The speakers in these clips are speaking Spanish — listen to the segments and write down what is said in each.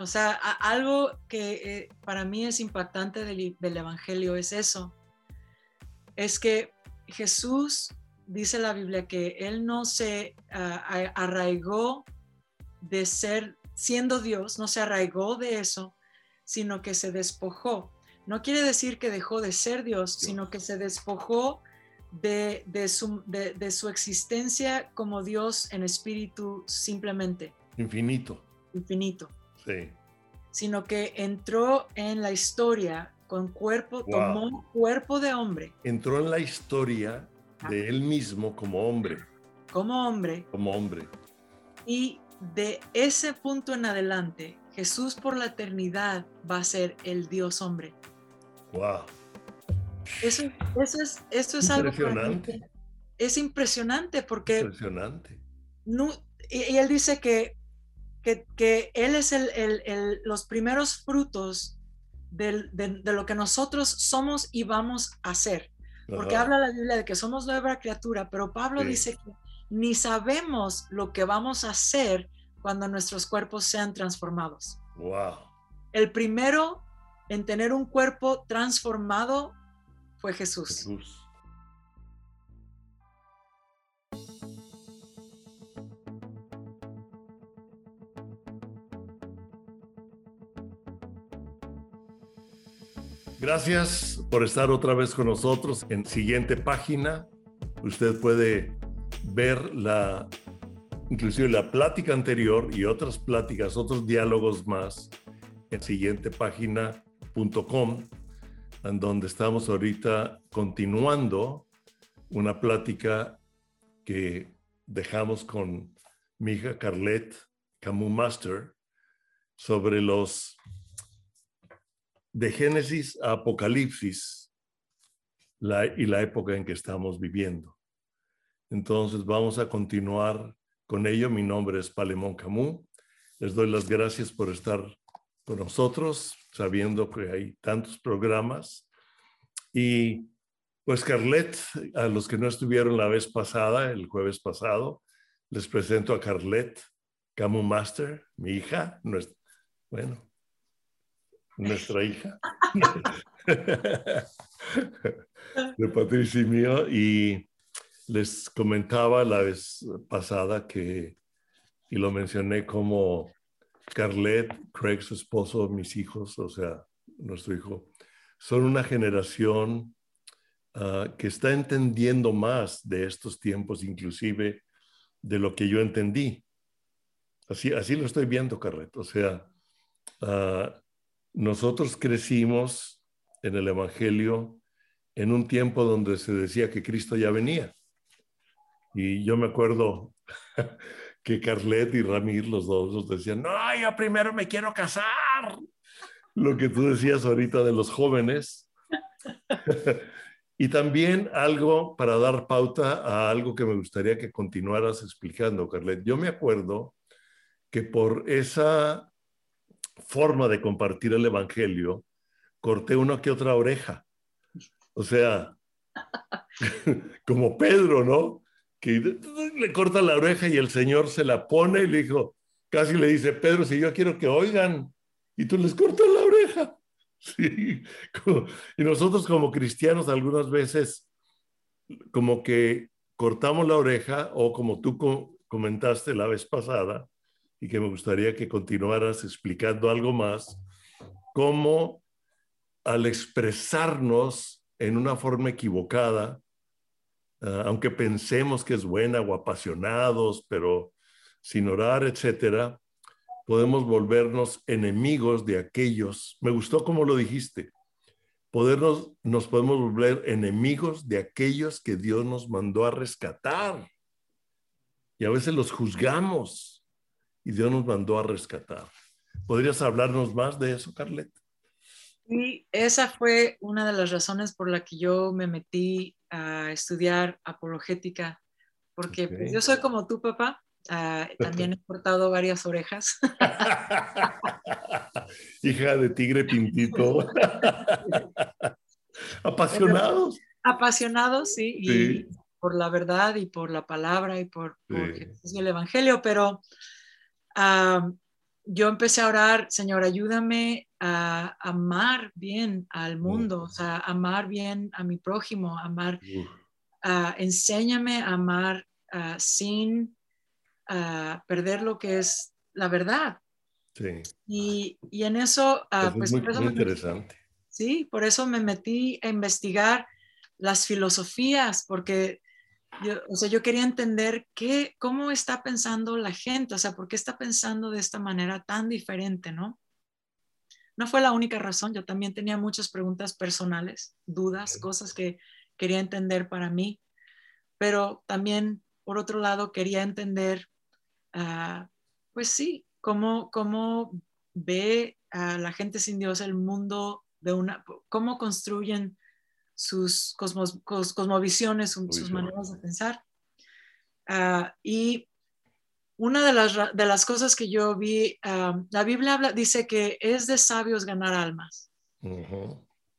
O sea, algo que eh, para mí es impactante del, Evangelio es eso. Es que Jesús, dice la Biblia, que Él no se ah, arraigó de ser, siendo Dios, no se arraigó de eso, sino que se despojó. No quiere decir que dejó de ser Dios, sino que se despojó de, su, de, su, existencia como Dios en espíritu simplemente. Infinito. Infinito. Sí. Sino que entró en la historia con cuerpo, tomó cuerpo de hombre. Entró en la historia de él mismo como hombre. Como hombre. Como hombre. Y de ese punto en adelante, Jesús por la eternidad va a ser el Dios hombre. Wow. Eso, eso es, esto es impresionante. algo. Es impresionante porque. Impresionante. No, y, él dice que, que, él es el, el, los primeros frutos de, de, lo que nosotros somos y vamos a hacer. Porque habla la Biblia de que somos nueva criatura, pero Pablo dice que ni sabemos lo que vamos a hacer cuando nuestros cuerpos sean transformados. Wow. El primero en tener un cuerpo transformado fue Jesús. Gracias por estar otra vez con nosotros. En siguiente página, usted puede ver la, inclusive la plática anterior y otras pláticas, otros diálogos más en siguiente página.com en donde estamos ahorita continuando una plática que dejamos con mi hija Carlette Camus Master sobre los de Génesis a Apocalipsis y la época en que estamos viviendo. Entonces vamos a continuar con ello. Mi nombre es Palemón Camus. Les doy las gracias por estar con nosotros sabiendo que hay tantos programas. Y pues Carlet, a los que no estuvieron la vez pasada, el jueves pasado, les presento a Carlet Camu Master, mi hija, nuestra, bueno, nuestra hija, de Patricia y mío, y les comentaba la vez pasada que, y lo mencioné como Carlet, Craig, su esposo, mis hijos, o sea, nuestro hijo, son una generación ah, que está entendiendo más de estos tiempos, inclusive de lo que yo entendí. Así, así lo estoy viendo, Carlet. O sea, ah, nosotros crecimos en el Evangelio en un tiempo donde se decía que Cristo ya venía. Y yo me acuerdo que Carlet y Ramir, los dos, nos decían, no, yo primero me quiero casar. Lo que tú decías ahorita de los jóvenes. y también algo para dar pauta a algo que me gustaría que continuaras explicando, Carlet. Yo me acuerdo que por esa forma de compartir el Evangelio, corté una que otra oreja. O sea, como Pedro, ¿no? que le corta la oreja y el Señor se la pone y le dijo, casi le dice, Pedro, si yo quiero que oigan, y tú les cortas la oreja. Sí. Y nosotros como cristianos algunas veces como que cortamos la oreja o como tú comentaste la vez pasada y que me gustaría que continuaras explicando algo más, cómo al expresarnos en una forma equivocada, Ah, aunque pensemos que es buena o apasionados, pero sin orar, etcétera, podemos volvernos enemigos de aquellos. Me gustó como lo dijiste. Podernos, nos podemos volver enemigos de aquellos que Dios nos mandó a rescatar. Y a veces los juzgamos y Dios nos mandó a rescatar. ¿Podrías hablarnos más de eso, Carlet? Y esa fue una de las razones por la que yo me metí a estudiar apologética, porque pues, yo soy como tu papá, ah, también he cortado varias orejas. Hija de tigre pintito. Apasionados. Apasionados, sí, y por la verdad y por la palabra y por, el Evangelio, pero yo empecé a orar, Señor, ayúdame a amar bien al mundo, o sea, amar bien a mi prójimo, amar, uh, enséñame a amar uh, sin uh, perder lo que es la verdad. Sí. Y, y en eso, Eso pues, es muy, por eso muy me- interesante. Sí, por eso me metí a investigar las filosofías, porque yo, o sea, yo quería entender qué, cómo está pensando la gente, o sea, por qué está pensando de esta manera tan diferente, ¿no? No fue la única razón, yo también tenía muchas preguntas personales, dudas, cosas que quería entender para mí, pero también, por otro lado, quería entender, ah, pues sí, cómo, cómo ve a la gente sin Dios el mundo de una, cómo construyen sus cosmos, cos- cosmovisiones, sus, maneras de pensar. Ah, y una de las, de las cosas que yo vi, ah, la Biblia habla, dice que es de sabios ganar almas.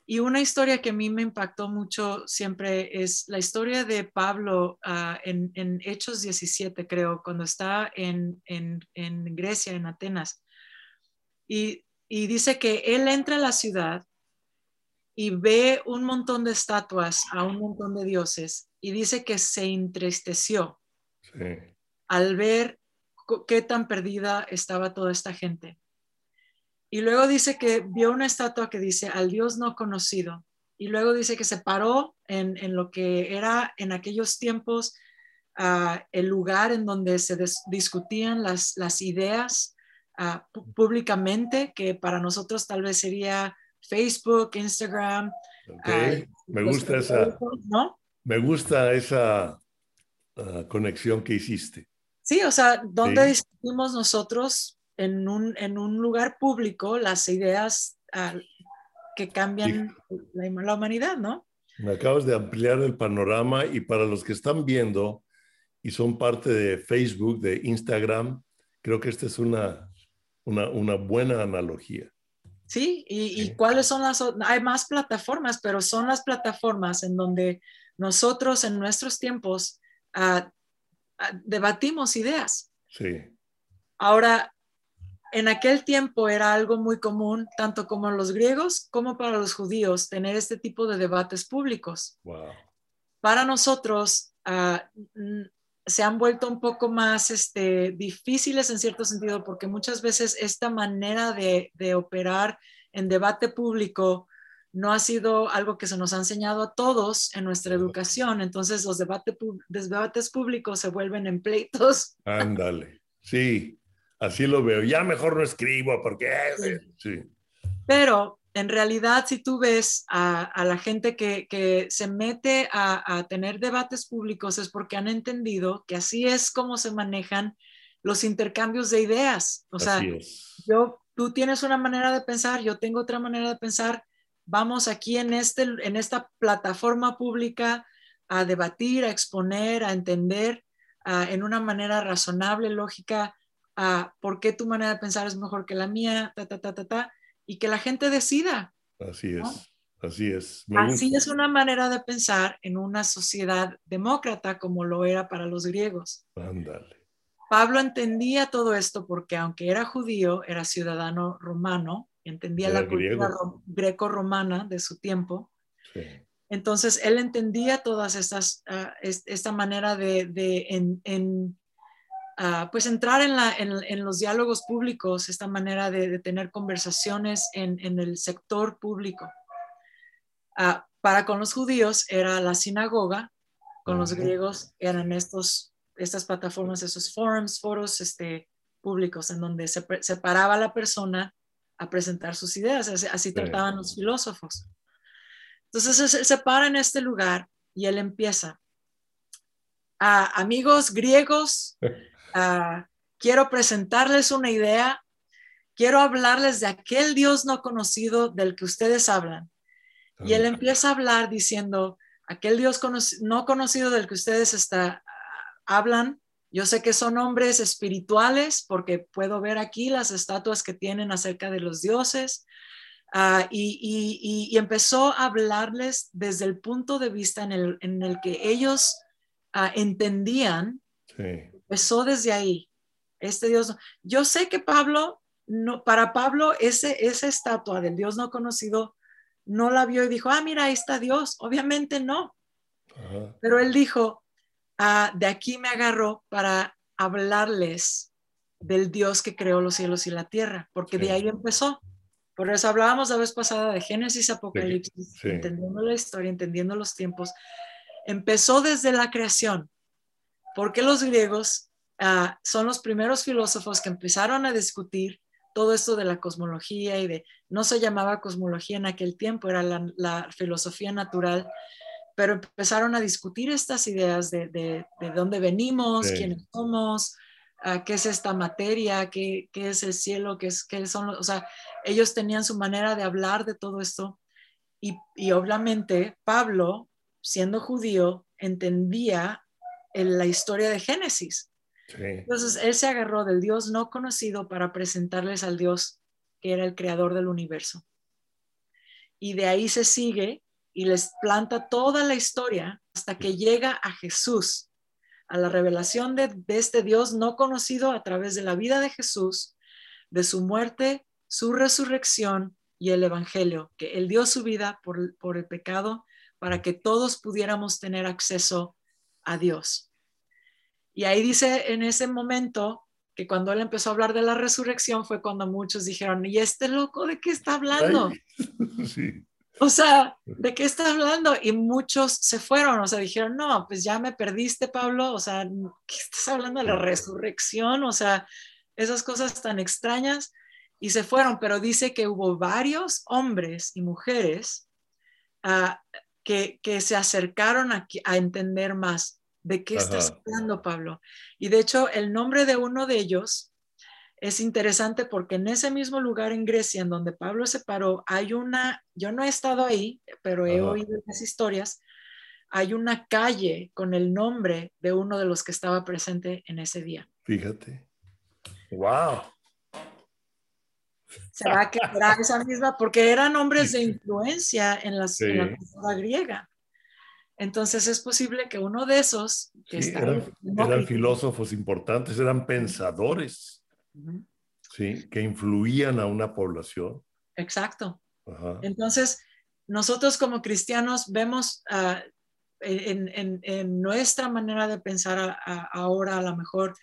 Y una historia que a mí me impactó mucho siempre es la historia de Pablo ah, en, en Hechos 17, creo, cuando está en, en, en Grecia, en Atenas. Y, y dice que él entra a la ciudad y ve un montón de estatuas a un montón de dioses y dice que se entristeció Sí. al ver qué tan perdida estaba toda esta gente. Y luego dice que vio una estatua que dice al Dios no conocido. Y luego dice que se paró en, en lo que era en aquellos tiempos ah, el lugar en donde se discutían las, las ideas ah, públicamente, que para nosotros tal vez sería Facebook, Instagram. Ok. ah, Me gusta esa, ¿no? me gusta esa ah, conexión que hiciste. Sí, o sea, donde Sí. discutimos nosotros en un, en un lugar público las ideas ah, que cambian la, la humanidad, ¿no? Me acabas de ampliar el panorama y para los que están viendo y son parte de Facebook, de Instagram, creo que esta es una, una, una buena analogía. Sí, y, cuáles son las, hay más plataformas, pero son las plataformas en donde nosotros en nuestros tiempos ah, ah, debatimos ideas. Sí, Ahora, en aquel tiempo era algo muy común, tanto como en los griegos como para los judíos, tener este tipo de debates públicos. wow. Para nosotros ah, se han vuelto un poco más este, difíciles en cierto sentido, porque muchas veces esta manera de, de operar en debate público no ha sido algo que se nos ha enseñado a todos en nuestra educación. Entonces los debate pu- los debates públicos se vuelven en pleitos Ándale. Sí, así lo veo. Ya mejor no escribo porque... Sí, Pero en realidad, si tú ves a, a la gente que, que se mete a, a tener debates públicos es porque han entendido que así es como se manejan los intercambios de ideas. O sea, yo, tú tienes una manera de pensar, yo tengo otra manera de pensar. Vamos aquí en, este, en esta plataforma pública a debatir, a exponer, a entender en una manera razonable, lógica, a por qué tu manera de pensar es mejor que la mía, ta, ta, ta, ta, ta, y que la gente decida. Así ¿no? es. Así es. Me Así gusta. es una manera de pensar en una sociedad demócrata como lo era para los griegos. Ándale. Pablo entendía todo esto porque aunque era judío, era ciudadano romano, entendía Era la cultura greco-romana de su tiempo. Sí. Entonces, él entendía todas estas, es- esta manera de, de en, en, pues entrar en, la, en, en los diálogos públicos, esta manera de, de tener conversaciones en, en el sector público. Ah, para con los judíos era la sinagoga, con los griegos eran estos, estas plataformas, esos forums, foros este, públicos en donde se, pre- se paraba la persona a presentar sus ideas, así, así trataban los filósofos. Entonces se, se para en este lugar y él empieza. "Ah, amigos griegos, ah, quiero presentarles una idea, quiero hablarles de aquel Dios no conocido del que ustedes hablan. Y él empieza a hablar diciendo, aquel Dios no conocido del que ustedes está, hablan, yo sé que son hombres espirituales porque puedo ver aquí las estatuas que tienen acerca de los dioses. Ah, y, y- y- y empezó a hablarles desde el punto de vista en el, en el que ellos ah, entendían Sí. Empezó desde ahí. Este Dios, yo sé que Pablo no, para Pablo ese, esa estatua del Dios no conocido no la vio y dijo, ah, mira, ahí está Dios. Obviamente no. Pero él dijo, ah, de aquí me agarró para hablarles del Dios que creó los cielos y la tierra, porque de ahí empezó. Por eso hablábamos la vez pasada de Génesis, Apocalipsis, entendiendo la historia, entendiendo los tiempos. Empezó desde la creación, porque los griegos ah, son los primeros filósofos que empezaron a discutir todo esto de la cosmología y de, no se llamaba cosmología en aquel tiempo, era la, filosofía natural, pero empezaron a discutir estas ideas de, de, dónde venimos, quiénes somos, uh, qué es esta materia, qué, qué, es el cielo, qué, es, qué son, o sea, ellos tenían su manera de hablar de todo esto y, y obviamente Pablo, siendo judío, entendía en la historia de Génesis entonces él se agarró del Dios no conocido para presentarles al Dios que era el creador del universo. Y de ahí se sigue y les planta toda la historia hasta que llega a Jesús, a la revelación de, este Dios no conocido a través de la vida de Jesús, de su muerte, su resurrección y el Evangelio, que Él dio su vida por, por el pecado para que todos pudiéramos tener acceso a Dios. Y ahí dice en ese momento que cuando él empezó a hablar de la resurrección fue cuando muchos dijeron, ¿y este loco de qué está hablando? O sea, ¿de qué está hablando? Y muchos se fueron, o sea, dijeron, no, pues ya me perdiste, Pablo, o sea, ¿qué estás hablando de la resurrección? O sea, esas cosas tan extrañas. Y se fueron, pero dice que hubo varios hombres y mujeres ah, que, que, se acercaron a, a entender más. ¿De qué estás hablando, Pablo? Y de hecho, el nombre de uno de ellos es interesante porque en ese mismo lugar en Grecia, en donde Pablo se paró, hay una, yo no he estado ahí, pero he oído las historias, hay una calle con el nombre de uno de los que estaba presente en ese día. Fíjate. Wow. ¿Será que era esa misma? Porque eran nombres de influencia en, la cultura griega. Entonces es posible que uno de esos... Que eran, filósofos importantes, eran pensadores, ¿sí? que influían a una población. Exacto. Entonces, nosotros como cristianos vemos ah, en, nuestra manera de pensar ahora, a lo mejor,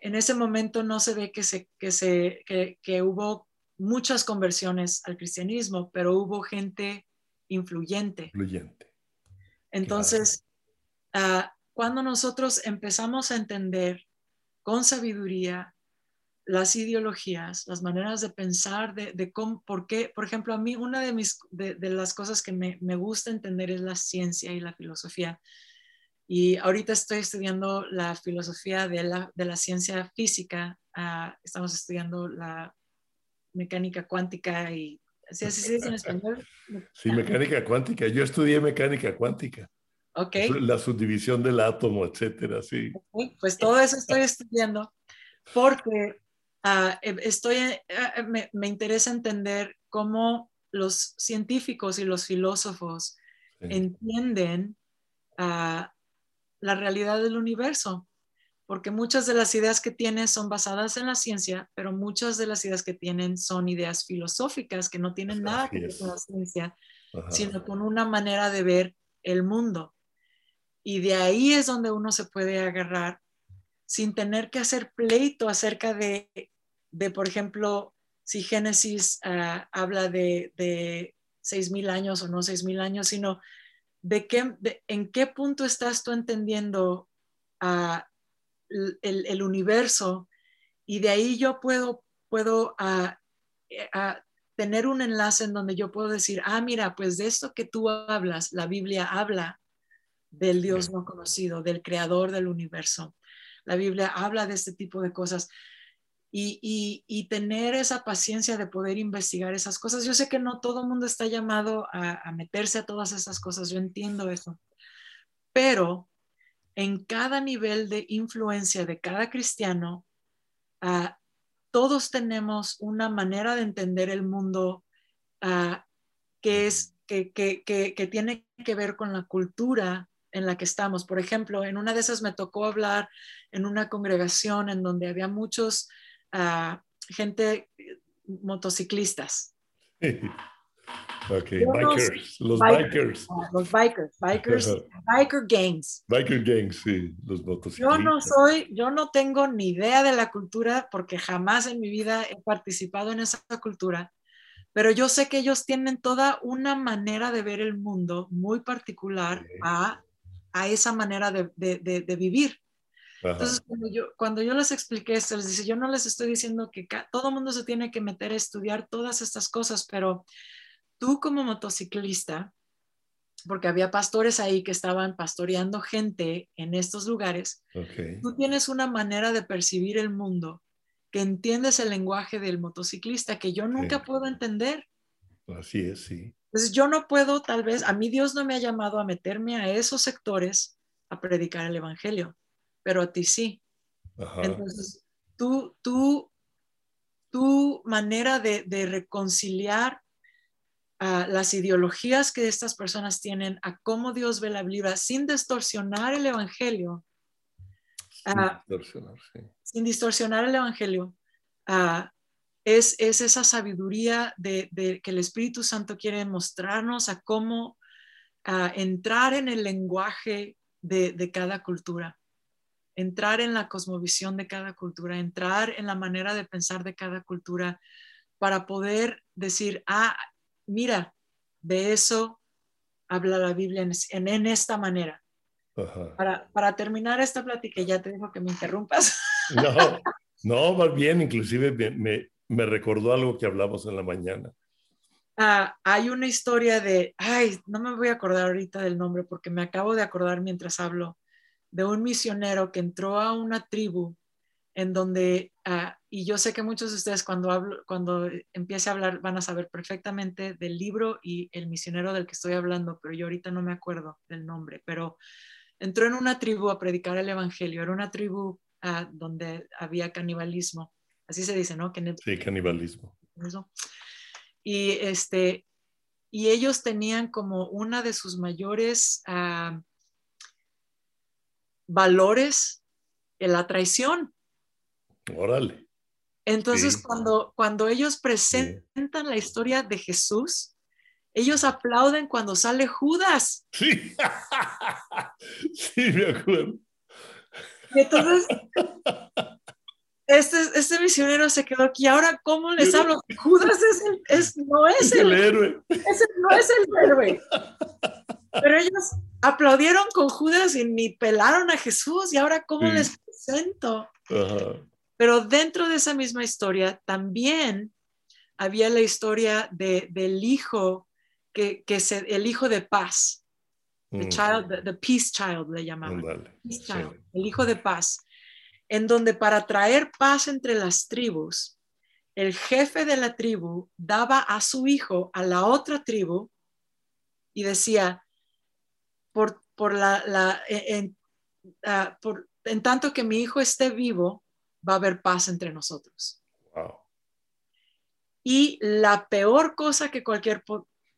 en ese momento no se ve que, se, que, se, que hubo muchas conversiones al cristianismo, pero hubo gente influyente. Influyente entonces, ah, cuando nosotros empezamos a entender con sabiduría las ideologías, las maneras de pensar, de, cómo, por qué, por ejemplo, a mí una de, mis, de, las cosas que me, gusta entender es la ciencia y la filosofía. Y ahorita estoy estudiando la filosofía de la, ciencia física, ah, estamos estudiando la mecánica cuántica y ¿Sí así se dice en español? Sí, mecánica cuántica. Yo estudié mecánica cuántica. Ok. La subdivisión del átomo, etcétera, sí. pues todo eso estoy estudiando porque ah, eh, estoy, eh, eh, me, interesa entender cómo los científicos y los filósofos entienden ah, la realidad del universo porque muchas de las ideas que tienen son basadas en la ciencia, pero muchas de las ideas que tienen son ideas filosóficas que no tienen nada que ver con la ciencia, sino con una manera de ver el mundo. Y de ahí es donde uno se puede agarrar sin tener que hacer pleito acerca de, de por ejemplo, si Génesis ah, habla de, de 6.000 años o no 6.000 años, sino de, qué, en qué punto estás tú entendiendo a el, universo y de ahí yo puedo, puedo ah, eh, ah, tener un enlace en donde yo puedo decir, ah, mira, pues de esto que tú hablas, la Biblia habla del Dios no conocido, del creador del universo. La Biblia habla de este tipo de cosas. Y, y, tener esa paciencia de poder investigar esas cosas. Yo sé que no todo el mundo está llamado a, meterse a todas esas cosas, yo entiendo eso, pero en cada nivel de influencia de cada cristiano, ah, todos tenemos una manera de entender el mundo ah, que, es, que, que, tiene que ver con la cultura en la que estamos. Por ejemplo, en una de esas me tocó hablar en una congregación en donde había muchos, ah, gente motociclistas. ok, Yo bikers, los Bikers. bikers. Ah, Los bikers, bikers, biker gangs. Biker gangs, sí, los Yo motociclistas. no soy, yo no tengo ni idea de la cultura porque jamás en mi vida he participado en esa cultura, pero yo sé que ellos tienen toda una manera de ver el mundo muy particular a, a esa manera de, de- de- de vivir. Ajá, Entonces, cuando yo, cuando yo les expliqué esto, les dice, yo no les estoy diciendo que todo mundo se tiene que meter a estudiar todas estas cosas, pero tú como motociclista, porque había pastores ahí que estaban pastoreando gente en estos lugares, tú tienes una manera de percibir el mundo, que entiendes el lenguaje del motociclista que yo nunca Sí. puedo entender. Así es, sí. Entonces yo no puedo, tal vez, a mí Dios no me ha llamado a meterme a esos sectores a predicar el Evangelio, pero a ti sí. Ajá, Entonces, tú, tú, tu manera de, de reconciliar ah, las ideologías que estas personas tienen a cómo Dios ve la Biblia sin distorsionar el Evangelio, sin ah, distorsionar, sí. sin distorsionar el Evangelio, ah, es, es esa sabiduría de, de que el Espíritu Santo quiere mostrarnos a cómo ah, entrar en el lenguaje de, de cada cultura, entrar en la cosmovisión de cada cultura, entrar en la manera de pensar de cada cultura para poder decir, ah, mira, de eso habla la Biblia en, en- en esta manera. Ajá. Para, para terminar esta plática, ya te dejo que me interrumpas. No, no, más bien, inclusive me, me, me recordó algo que hablamos en la mañana. Ah, hay una historia de, ay, no me voy a acordar ahorita del nombre porque me acabo de acordar mientras hablo, de un misionero que entró a una tribu en donde, ah, y yo sé que muchos de ustedes cuando, hablo, cuando empiece a hablar van a saber perfectamente del libro y el misionero del que estoy hablando, pero yo ahorita no me acuerdo del nombre, pero entró en una tribu a predicar el Evangelio, era una tribu ah, donde había canibalismo, así se dice, ¿no? Que Sí, canibalismo. Y este, y ellos tenían como una de sus mayores ah, valores en la traición. Órale. Entonces, Sí. cuando, cuando ellos presentan la historia de Jesús, ellos aplauden cuando sale Judas. Sí, sí, me acuerdo. Y entonces, este, este misionero se quedó aquí. Ahora, ¿cómo les hablo? Judas es el- es, no es Es el el, héroe. ese no es el héroe. Pero ellos aplaudieron con Judas y ni pelaron a Jesús. Y ahora, ¿cómo Sí. les presento? Ajá. Pero dentro de esa misma historia también había la historia de, del hijo, que, que se, el hijo de paz, the, Mm, child, the, the peace child le llamaban. Peace Sí. child, el hijo de paz, en donde para traer paz entre las tribus, el jefe de la tribu daba a su hijo a la otra tribu y decía, por, por la, la- en, ah, por- en tanto que mi hijo esté vivo, va a haber paz entre nosotros. Wow. Y la peor cosa que cualquier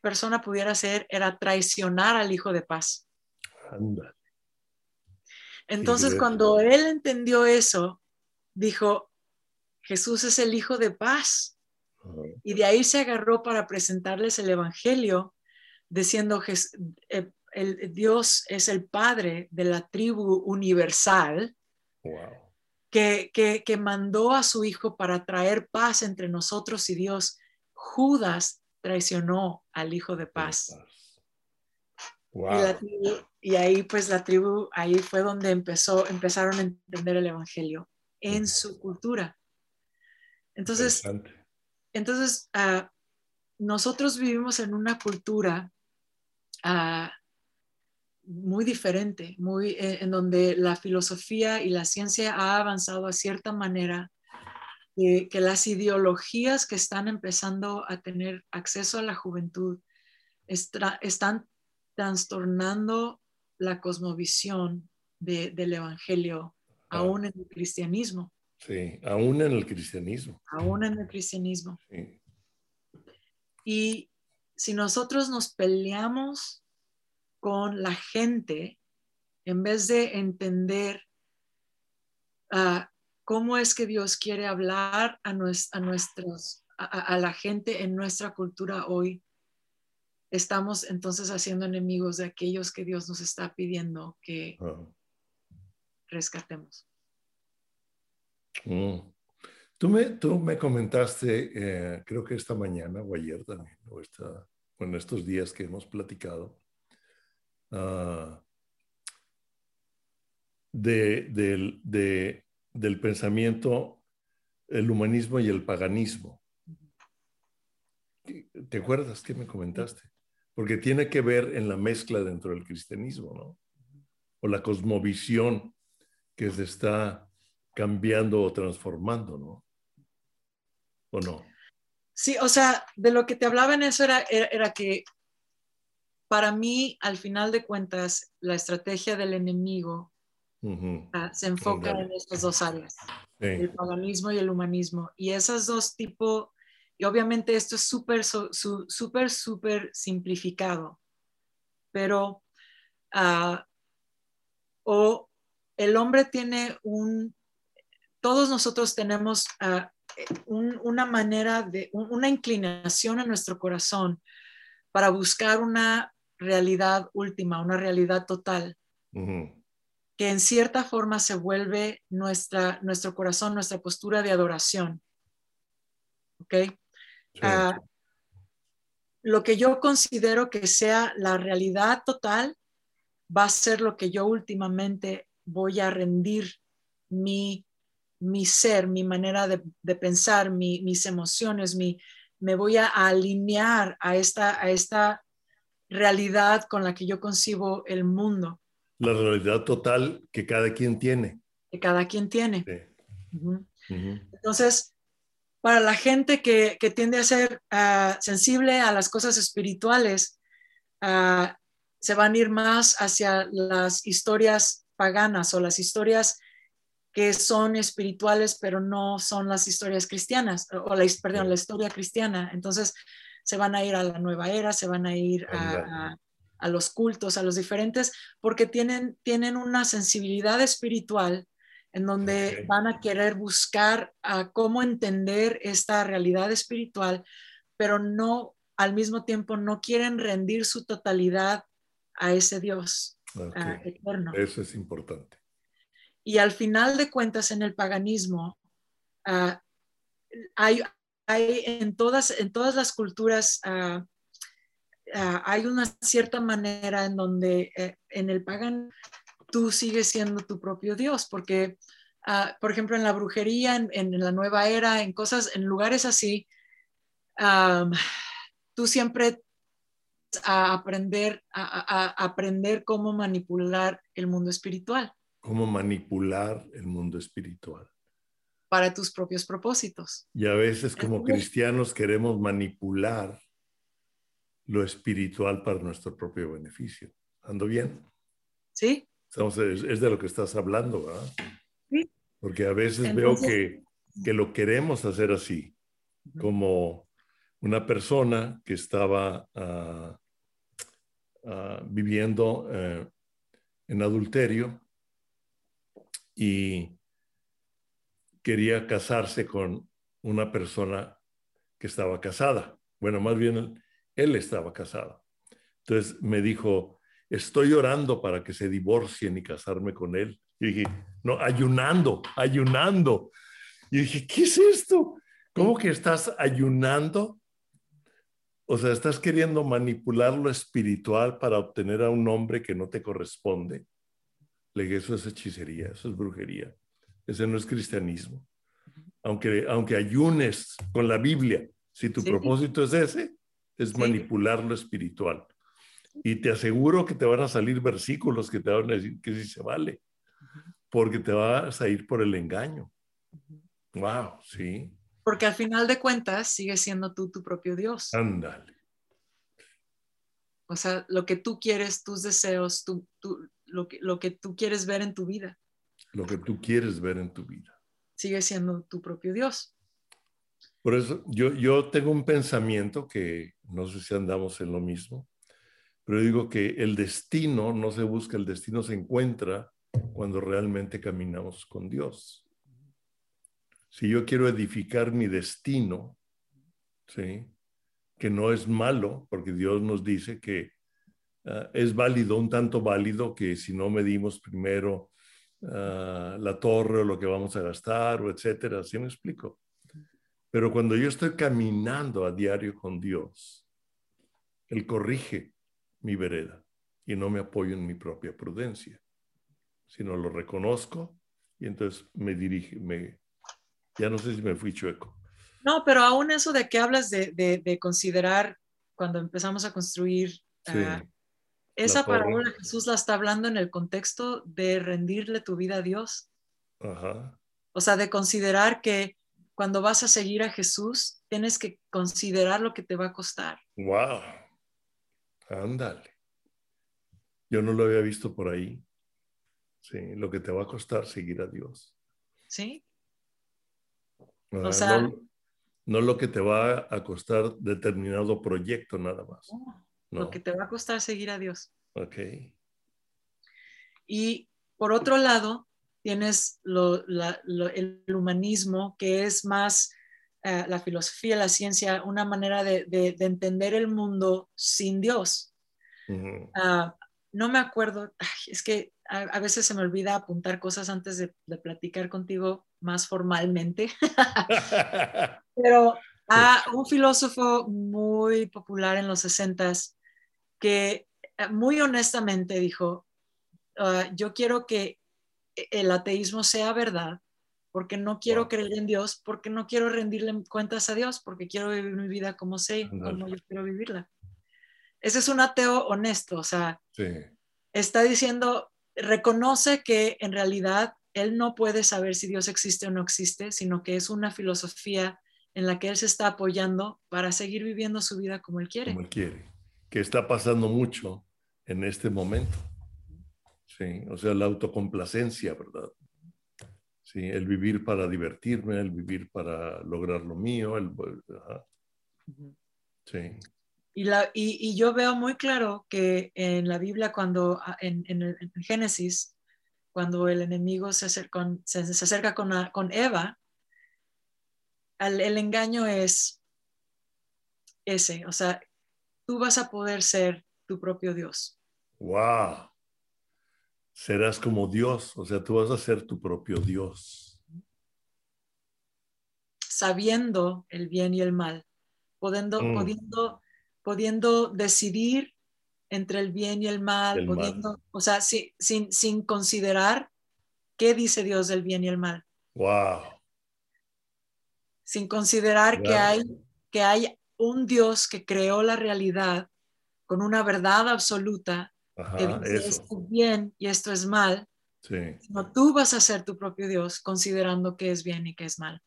persona pudiera hacer era traicionar al hijo de paz. Ándale. Entonces, Sí, cuando él entendió eso, dijo, Jesús es el hijo de paz. Y de ahí se agarró para presentarles el Evangelio, diciendo que el, Dios es el Padre de la tribu universal Wow. que, que, que mandó a su hijo para traer paz entre nosotros y Dios. Judas traicionó al hijo de paz. Y, la Wow. tribu- y ahí pues la tribu, ahí fue donde empezó, empezaron a entender el Evangelio en su cultura. Entonces, entonces ah, nosotros vivimos en una cultura ah, muy diferente, muy, eh, en donde la filosofía y la ciencia ha avanzado a cierta manera, que, que las ideologías que están empezando a tener acceso a la juventud estra- están trastornando la cosmovisión de- del Evangelio, Ah. aún en el cristianismo, Sí, aún en el cristianismo. aún en el cristianismo. Sí. Y si nosotros nos peleamos con la gente, en vez de entender ah, cómo es que Dios quiere hablar a, a nuestros, a, la gente en nuestra cultura hoy, estamos entonces haciendo enemigos de aquellos que Dios nos está pidiendo que rescatemos. Mm. Tú, me, tú me comentaste, eh, creo que esta mañana o ayer también, o, en estos días que hemos platicado, uh, de, del pensamiento, el humanismo y el paganismo. ¿Te acuerdas que me comentaste? Porque tiene que ver en la mezcla dentro del cristianismo, ¿no? O la cosmovisión que se está cambiando o transformando, ¿no? ¿O no? Sí, o sea, de lo que te hablaba en eso era, era, que para mí, al final de cuentas, la estrategia del enemigo ah, se enfoca en estas dos áreas, el paganismo y el humanismo. Y esas dos tipos, y obviamente esto es súper, súper, súper simplificado, pero uh, o el hombre tiene un, todos nosotros tenemos uh, una manera de, una inclinación en nuestro corazón para buscar una realidad última, una realidad total, que en cierta forma se vuelve nuestra, nuestro corazón, nuestra postura de adoración. ¿Ok? Ah, lo que yo considero que sea la realidad total va a ser lo que yo últimamente voy a rendir mi mi ser, mi manera de, pensar, mis emociones, mi, me voy a alinear a esta, a esta realidad con la que yo concibo el mundo. La realidad total que cada quien tiene. Que cada quien tiene. Entonces, para la gente que, tiende a ser ah, sensible a las cosas espirituales, ah, se van a ir más hacia las historias paganas o las historias que son espirituales, pero no son las historias cristianas, o la, perdón, la historia cristiana. Entonces, se van a ir a la nueva era, se van a ir a, los cultos, a los diferentes, porque tienen, tienen una sensibilidad espiritual en donde van a querer buscar a cómo entender esta realidad espiritual, pero no, al mismo tiempo, no quieren rendir su totalidad a ese Dios eterno. Eso es importante. Y al final de cuentas, en el paganismo, ah, hay, hay, en, todas, en todas las culturas, ah, ah, hay una cierta manera en donde eh, en el pagan tú sigues siendo tu propio Dios, porque, por ejemplo, en la brujería, en, la nueva era, en cosas, en lugares así, tú siempre a aprender, a, aprender cómo manipular el mundo espiritual cómo manipular el mundo espiritual. Para tus propios propósitos. Y a veces como cristianos queremos manipular lo espiritual para nuestro propio beneficio. ¿Ando bien? Sí. es, de lo que estás hablando, ¿verdad? Sí. Porque a veces veo que, que, lo queremos hacer así, como una persona que estaba ah, ah, viviendo eh, en adulterio y quería casarse con una persona que estaba casada. Bueno, más bien él, estaba casado. Entonces me dijo, estoy orando para que se divorcien y casarme con él. Y dije, no, ayunando, ayunando. Y dije, ¿qué es esto? ¿Cómo que estás ayunando? O sea, estás queriendo manipular lo espiritual para obtener a un hombre que no te corresponde. Le dije, eso es hechicería, eso es brujería. Ese no es cristianismo. Aunque, aunque ayunes con la Biblia, si tu propósito es ese, es manipular lo espiritual. Y te aseguro que te van a salir versículos que te van a decir que sí se vale, porque te vas a ir por el engaño. Wow, sí. Porque al final de cuentas sigues siendo tú tu propio Dios. Ándale. O sea, lo que tú quieres, tus deseos, tu, tu, lo que, lo que tú quieres ver en tu vida. Lo que tú quieres ver en tu vida. Sigue siendo tu propio Dios. Por eso yo, yo tengo un pensamiento que no sé si andamos en lo mismo, pero digo que el destino no se busca, el destino se encuentra cuando realmente caminamos con Dios. Si yo quiero edificar mi destino, ¿sí? Que no es malo, porque Dios nos dice que ah, es válido, un tanto válido, que si no medimos primero ah, la torre o lo que vamos a gastar, o etcétera, ¿sí me explico? Pero cuando yo estoy caminando a diario con Dios, Él corrige mi vereda y no me apoyo en mi propia prudencia, sino lo reconozco y entonces me dirige, me, ya no sé si me fui chueco. No, pero aún eso de que hablas de, de, considerar cuando empezamos a construir ah, esa parábola, Jesús la está hablando en el contexto de rendirle tu vida a Dios. Ajá. O sea, de considerar que cuando vas a seguir a Jesús, tienes que considerar lo que te va a costar. Wow. Ándale. Yo no lo había visto por ahí. Sí, lo que te va a costar seguir a Dios. Sí. o sea, no, lo que te va a costar determinado proyecto nada más. Lo que te va a costar seguir a Dios. Ok. Y por otro lado, tienes el humanismo, que es más eh, la filosofía, la ciencia, una manera de, entender el mundo sin Dios. Ah, no me acuerdo, es que a, veces se me olvida apuntar cosas antes de, platicar contigo más formalmente, pero a un filósofo muy popular en los 60 que eh, muy honestamente dijo, ah, yo quiero que el ateísmo sea verdad, porque no quiero creer en Dios, porque no quiero rendirle cuentas a Dios, porque quiero vivir mi vida como sé, como yo quiero vivirla. Ese es un ateo honesto, o sea, está diciendo, reconoce que en realidad él no puede saber si Dios existe o no existe, sino que es una filosofía en la que él se está apoyando para seguir viviendo su vida como él quiere. Como él quiere, que está pasando mucho en este momento. Sí, o sea, la autocomplacencia, ¿verdad? Sí, el vivir para divertirme, el vivir para lograr lo mío, el... Sí. Y, la, y, yo veo muy claro que en la Biblia, cuando ah, en, en, Génesis, cuando el enemigo se acerca, se, acerca con, con, Eva, el engaño es ese, o sea, tú vas a poder ser tu propio Dios. ¡Wow! serás como Dios, o sea, tú vas a ser tu propio Dios. Sabiendo el bien y el mal, pudiendo, mm. pudiendo, decidir entre el bien y el mal, o sea, sin, sin considerar qué dice Dios del bien y el mal. Wow. Sin considerar que hay que hay un Dios que creó la realidad con una verdad absoluta esto es bien y esto es mal. No, tú vas a ser tu propio Dios considerando qué es bien y qué es mal.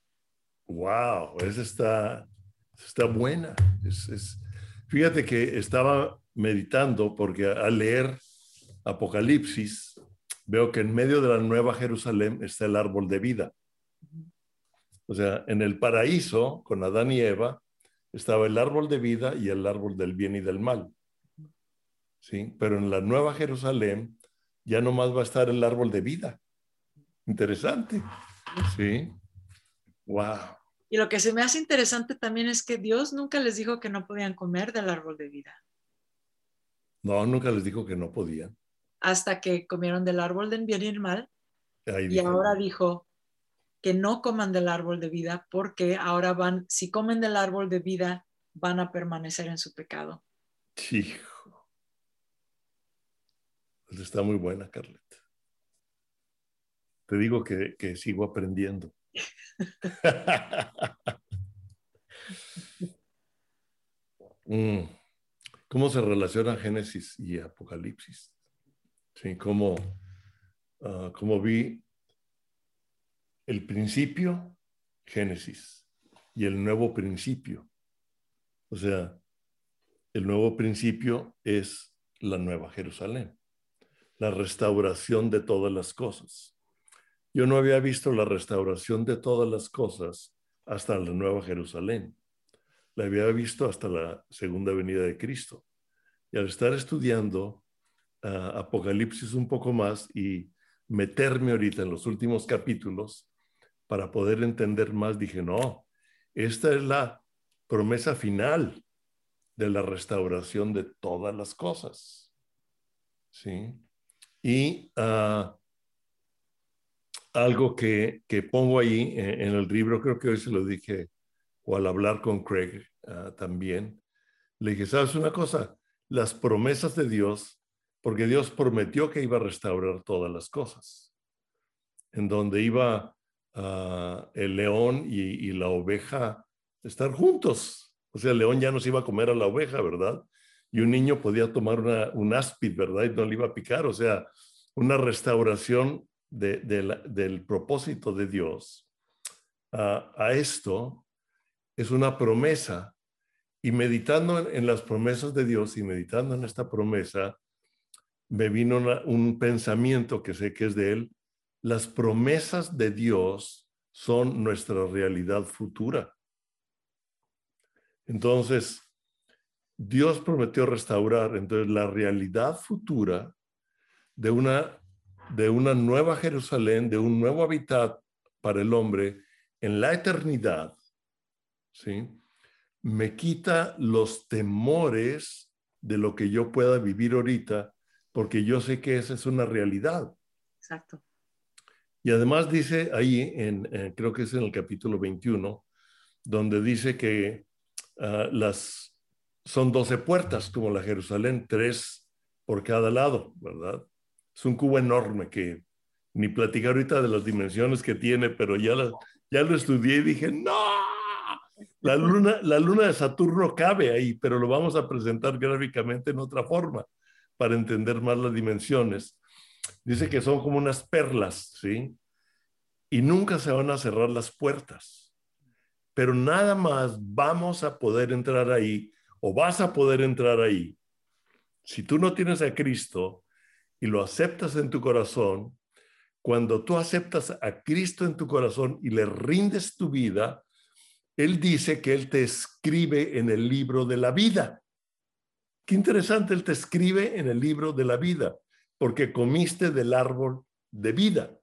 Wow, esa está, está buena. Es, fíjate que estaba meditando porque al leer Apocalipsis veo que en medio de la Nueva Jerusalén está el árbol de vida. O sea, en el paraíso con Adán y Eva estaba el árbol de vida y el árbol del bien y del mal. ¿sí? Pero en la Nueva Jerusalén ya no más va a estar el árbol de vida. Interesante, ¿sí? Wow. Y lo que se me hace interesante también es que Dios nunca les dijo que no podían comer del árbol de vida. No, nunca les dijo que no podían. Hasta que comieron del árbol del bien y el mal. y ahora dijo que no coman del árbol de vida porque ahora van, si comen del árbol de vida, van a permanecer en su pecado. Hijo. Está muy buena, Carlet. Te digo que, sigo aprendiendo. Mm. ¿Cómo se relaciona Génesis y Apocalipsis? Sí, ¿cómo, ah, cómo vi el principio, Génesis, y el nuevo principio. O sea, el nuevo principio es la nueva Jerusalén la restauración de todas las cosas. Yo no había visto la restauración de todas las cosas hasta la Nueva Jerusalén. La había visto hasta la segunda venida de Cristo. Y al estar estudiando ah, Apocalipsis un poco más y meterme ahorita en los últimos capítulos para poder entender más, dije, no, esta es la promesa final de la restauración de todas las cosas. ¿Sí? Y ah, algo que, pongo ahí en, el libro, creo que hoy se lo dije, o al hablar con Craig ah, también, le dije, ¿sabes una cosa? Las promesas de Dios, porque Dios prometió que iba a restaurar todas las cosas, en donde iba ah, el león y, la oveja estar juntos. O sea, el león ya no se iba a comer a la oveja, ¿verdad? Y un niño podía tomar un áspid, ¿verdad? Y no le iba a picar. O sea, una restauración del propósito de Dios a, esto es una promesa. Y meditando en, las promesas de Dios y meditando en esta promesa, me vino un pensamiento que sé que es de Él. Las promesas de Dios son nuestra realidad futura. Entonces, Dios prometió restaurar, entonces la realidad futura de una de una nueva Jerusalén, de un nuevo hábitat para el hombre en la eternidad, ¿sí? me quita los temores de lo que yo pueda vivir ahorita, porque yo sé que esa es una realidad. Exacto. Y además dice ahí, en, eh, creo que es en el capítulo 21, donde dice que ah, las, son 12 puertas, como la Jerusalén, tres por cada lado, ¿verdad? es un cubo enorme que ni platicar ahorita de las dimensiones que tiene, pero ya, ya lo estudié y dije, no, la luna, la luna de Saturno cabe ahí, pero lo vamos a presentar gráficamente en otra forma para entender más las dimensiones. Dice que son como unas perlas, ¿sí? Y nunca se van a cerrar las puertas. Pero nada más vamos a poder entrar ahí o vas a poder entrar ahí. Si tú no tienes a Cristo, y lo aceptas en tu corazón, cuando tú aceptas a Cristo en tu corazón y le rindes tu vida, Él dice que Él te escribe en el libro de la vida. Qué interesante, Él te escribe en el libro de la vida, porque comiste del árbol de vida,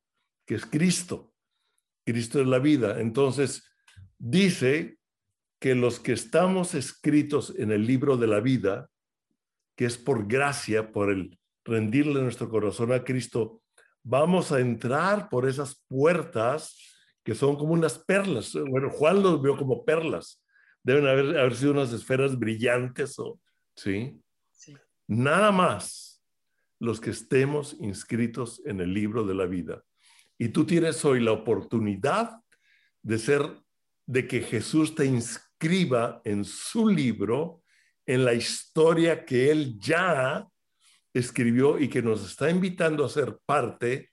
que es Cristo. Cristo es la vida. Entonces, dice que los que estamos escritos en el libro de la vida, que es por gracia, por el rendirle nuestro corazón a Cristo, vamos a entrar por esas puertas que son como unas perlas. Bueno, Juan los vio como perlas. Deben haber, haber sido unas esferas brillantes, o, ¿sí? ¿sí? Nada más los que estemos inscritos en el libro de la vida. Y tú tienes hoy la oportunidad de ser, de que Jesús te inscriba en su libro, en la historia que Él ya escribió y que nos está invitando a ser parte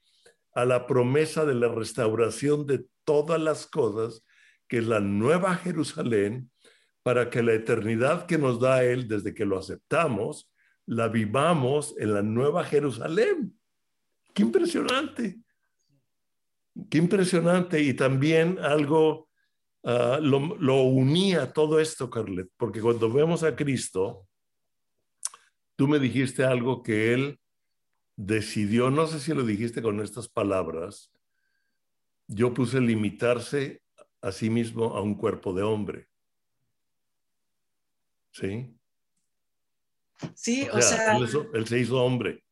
a la promesa de la restauración de todas las cosas, que es la nueva Jerusalén, para que la eternidad que nos da Él desde que lo aceptamos, la vivamos en la nueva Jerusalén. Qué impresionante. Qué impresionante. Y también algo ah, lo, lo unía todo esto, Carlet, porque cuando vemos a Cristo, tú me dijiste algo que él decidió, no sé si lo dijiste con estas palabras, yo puse limitarse a sí mismo a un cuerpo de hombre. ¿Sí? Sí, o, sea, él, se hizo hombre.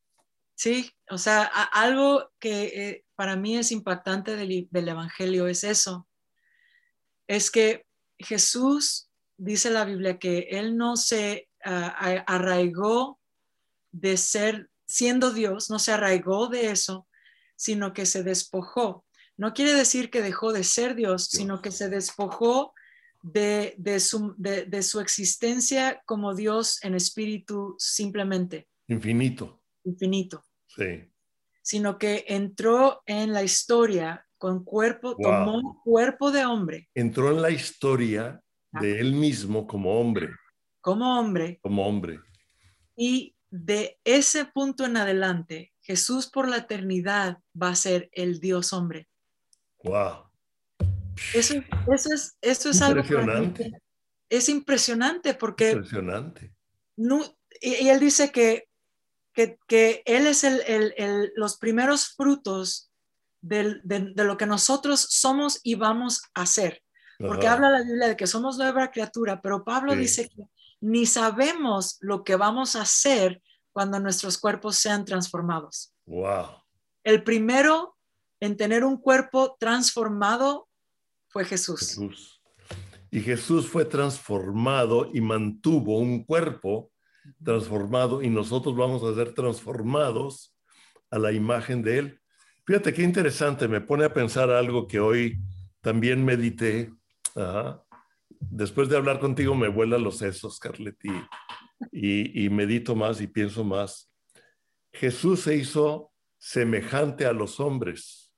Sí, o sea, algo que eh, para mí es impactante del, Evangelio es eso, es que Jesús, dice la Biblia, que él no se ah, arraigó de ser, siendo Dios, no se arraigó de eso, sino que se despojó. No quiere decir que dejó de ser Dios, sino que se despojó de, su, de, su existencia como Dios en espíritu simplemente. Infinito. Infinito. Sí. Sino que entró en la historia con cuerpo, tomó cuerpo de hombre. Entró en la historia de él mismo como hombre. Como hombre. Como hombre. Y de ese punto en adelante, Jesús por la eternidad va a ser el Dios hombre. Wow. Eso, eso es, eso es algo impresionante. Es impresionante porque. Impresionante. No, y, él dice que, que, él es el, el, los primeros frutos de, de, lo que nosotros somos y vamos a hacer. porque Ajá. habla la Biblia de que somos nueva criatura, pero Pablo Sí. dice que ni sabemos lo que vamos a hacer cuando nuestros cuerpos sean transformados. Wow. El primero en tener un cuerpo transformado fue Jesús. Jesús. Y Jesús fue transformado y mantuvo un cuerpo transformado y nosotros vamos a ser transformados a la imagen de Él. Fíjate qué interesante, me pone a pensar algo que hoy también medité. Ajá. Después de hablar contigo me vuelan los sesos, Carletti, y, y medito más y pienso más. Jesús se hizo semejante a los hombres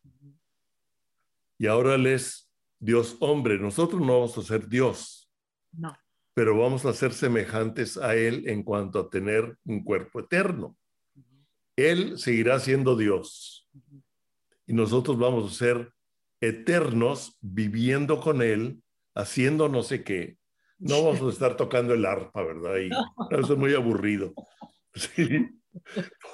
y ahora Él es Dios hombre. Nosotros no vamos a ser Dios, No. pero vamos a ser semejantes a Él en cuanto a tener un cuerpo eterno. Él seguirá siendo Dios y nosotros vamos a ser eternos viviendo con Él, haciendo no sé qué. No vamos a estar tocando el arpa, ¿verdad? Y eso es muy aburrido. Sí,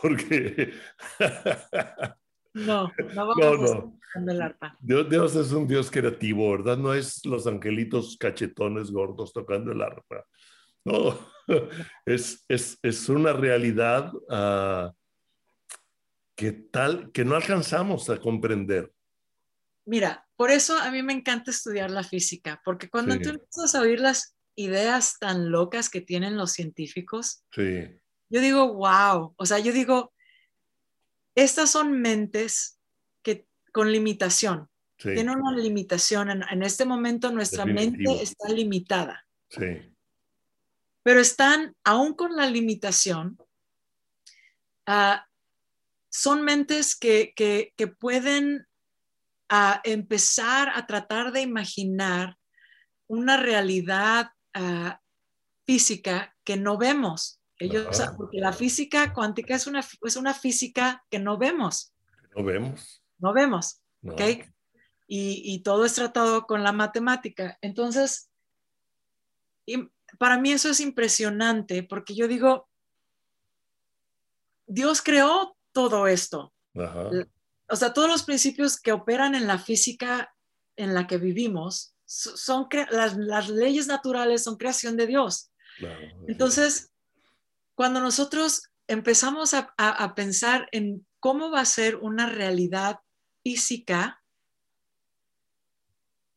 porque No, no vamos No, a no. el arpa. Dios, Dios es un Dios creativo, ¿verdad? No es los angelitos cachetones gordos tocando el arpa. No, es, es, es una realidad ah, que tal que no alcanzamos a comprender. Mira, por eso a mí me encanta estudiar la física, porque cuando Sí. tú empiezas a oír las ideas tan locas que tienen los científicos, Sí, yo digo, wow, o sea, yo digo, estas son mentes que con limitación, sí, tienen una limitación, en, en este momento nuestra Definitivo. mente está limitada, sí, pero están, aún con la limitación, ah, son mentes que, que, que pueden ah, empezar a tratar de imaginar una realidad ah, física que no vemos. Ellos, Ajá. porque la física cuántica es una, es una física que no vemos, no vemos. no vemos, No. ¿ok? Y, y todo es tratado con la matemática. Entonces, y para mí eso es impresionante porque yo digo, Dios creó todo esto. Ajá, O sea, todos los principios que operan en la física en la que vivimos so- son las, las leyes naturales son creación de Dios. claro. Entonces, cuando nosotros empezamos a, a- a pensar en cómo va a ser una realidad física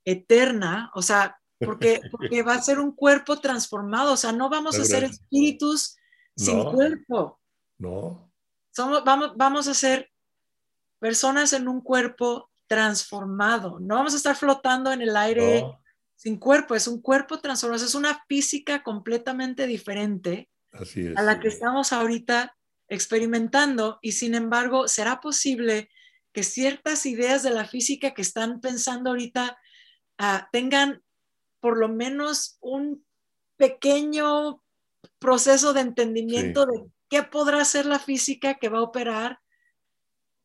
eterna, o sea, porque, porque va a ser un cuerpo transformado, o sea, no vamos a ser espíritus sin No. cuerpo, no, somos, vamos, vamos a ser personas en un cuerpo transformado, no vamos a estar flotando en el aire no, sin cuerpo, es un cuerpo transformado, es una física completamente diferente así es. a la que estamos ahorita experimentando y sin embargo, ¿será posible que ciertas ideas de la física que están pensando ahorita ah, tengan por lo menos un pequeño proceso de entendimiento de qué podrá ser la física que va a operar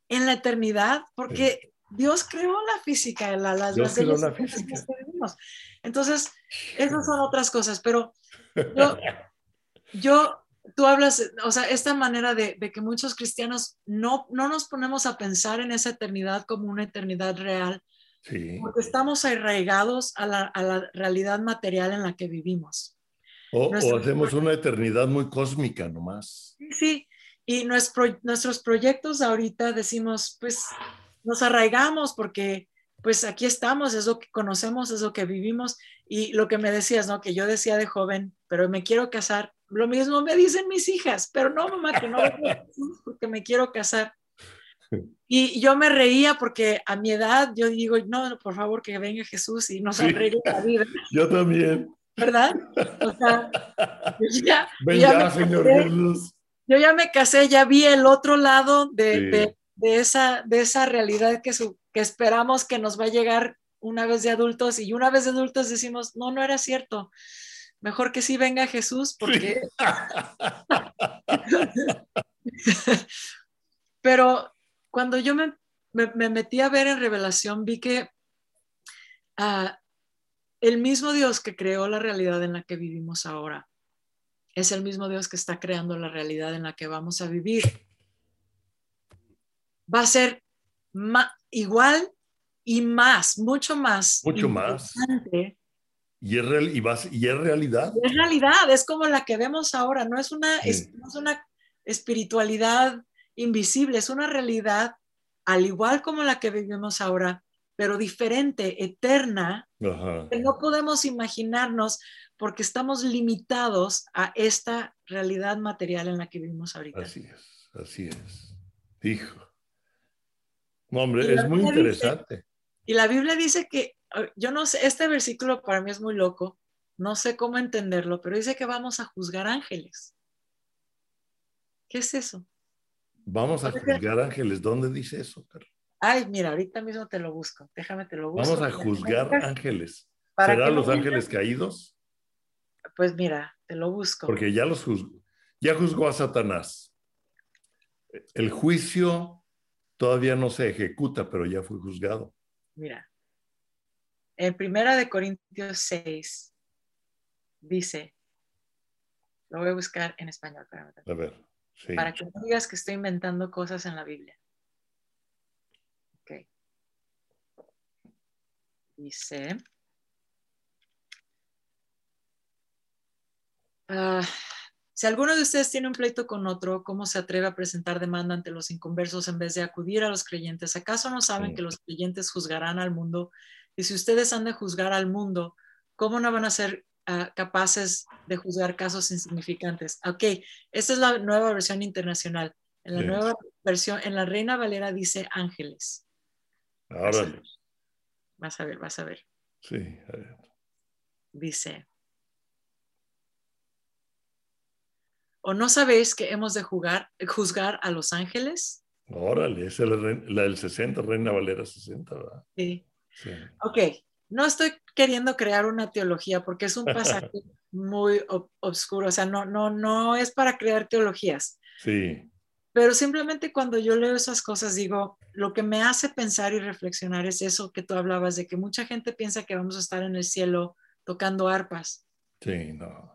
en la eternidad? Porque Dios creó la física, la- las, Dios las creó la física. Entonces, esas son otras cosas, pero yo, yo, tú hablas, o sea, esta manera de, de que muchos cristianos no, no nos ponemos a pensar en esa eternidad como una eternidad real, Sí. porque estamos arraigados a la, a la realidad material en la que vivimos. O, hacemos una eternidad muy cósmica nomás. Sí, sí, y nuestro- nuestros proyectos ahorita decimos, pues nos arraigamos porque pues aquí estamos, es lo que conocemos, es lo que vivimos y lo que me decías, ¿no? Que yo decía de joven, pero me quiero casar. Lo mismo me dicen mis hijas, pero no, mamá, que no venga porque me quiero casar. Y yo me reía porque a mi edad yo digo, no, por favor, que venga Jesús y nos Sí. arregle la vida, Yo también. ¿verdad? O sea, ya, Ven ya Señor casé. Jesús. yo ya me casé, ya vi el otro lado de, Sí. de- de esa, de esa realidad que, su- que esperamos que nos va a llegar una vez de adultos y una vez de adultos decimos, no, no era cierto. Mejor que sí venga Jesús porque... Pero cuando yo me, me- me metí a ver en Revelación, vi que ah, el mismo Dios que creó la realidad en la que vivimos ahora es el mismo Dios que está creando la realidad en la que vamos a vivir. Va a ser igual y más, mucho más. Mucho más. Y es, real- y, vas- y es realidad. Es realidad, es como la que vemos ahora, no es una, Sí. es, no es una espiritualidad invisible, es una realidad al igual como la que vivimos ahora, pero diferente, eterna, Ajá. que no podemos imaginarnos porque estamos limitados a esta realidad material en la que vivimos ahorita. Así es, así es. Hijo. No, hombre, Y es muy dice- interesante. Y la Biblia dice que, yo no sé, este versículo para mí es muy loco, no sé cómo entenderlo, pero dice que vamos a juzgar ángeles. ¿Qué es eso? Vamos a juzgar ángeles. ¿Dónde dice eso? Carlos? Ay, mira, ahorita mismo te lo busco, déjame te lo busco. Vamos a juzgar ángeles. que ¿Será no los ángeles caídos? Pues mira, te lo busco. Porque ya los juzgó. Ya juzgó a Satanás. El juicio todavía no se ejecuta, pero ya fue juzgado. Mira, en Primera de Corintios 6 dice, lo voy a buscar en español, espérame tantito, A ver. Sí. para que no digas que estoy inventando cosas en la Biblia. Ok. Dice, ah, si alguno de ustedes tiene un pleito con otro, ¿cómo se atreve a presentar demanda ante los inconversos en vez de acudir a los creyentes? ¿Acaso no saben Sí. que los creyentes juzgarán al mundo? Y si ustedes han de juzgar al mundo, ¿cómo no van a ser ah, capaces de juzgar casos insignificantes? Ok, esta es la nueva versión internacional. En la Sí. nueva versión, en la Reina Valera dice ángeles. Órale. Vas a ver, vas a ver. Sí. a ver. Dice, ¿o no sabéis que hemos de jugar, juzgar a los ángeles? Órale, es la, del 60, Reina Valera 60, ¿verdad? Sí. Sí. Ok, no estoy queriendo crear una teología porque es un pasaje muy obscuro, o sea, no, no, no es para crear teologías, Sí. pero simplemente cuando yo leo esas cosas digo, lo que me hace pensar y reflexionar es eso que tú hablabas, de que mucha gente piensa que vamos a estar en el cielo tocando arpas, Sí, no.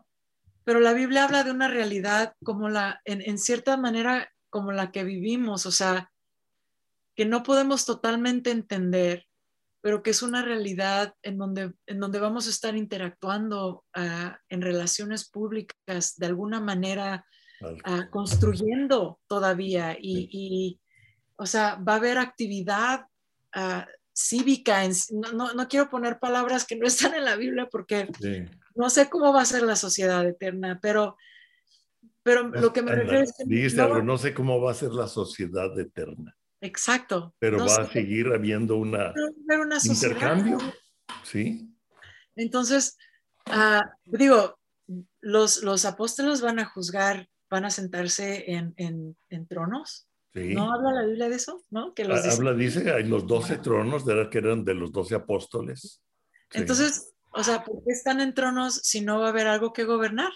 Pero la Biblia habla de una realidad como la, en, en cierta manera, como la que vivimos, o sea, que no podemos totalmente entender, pero que es una realidad en donde, en donde vamos a estar interactuando ah, en relaciones públicas de alguna manera, ah, construyendo todavía y, y, o sea, va a haber actividad ah, cívica. en- no, no, no quiero poner palabras que no están en la Biblia porque sí. No sé cómo va a ser la sociedad eterna, pero, pero lo que me refiero es que Dijiste no- algo, no sé cómo va a ser la sociedad eterna, exacto, pero no va sé, a seguir habiendo una haber una sociedad. intercambio. Sí, Entonces, ah, digo, los, los apóstoles van a juzgar, van a sentarse en, en- en tronos. sí. ¿No habla la Biblia de eso? ¿No? Que los Ha- Habla, dice, hay los doce tronos, de que eran de los doce apóstoles. Sí. Entonces, o sea, ¿por qué están en tronos si no va a haber algo que gobernar?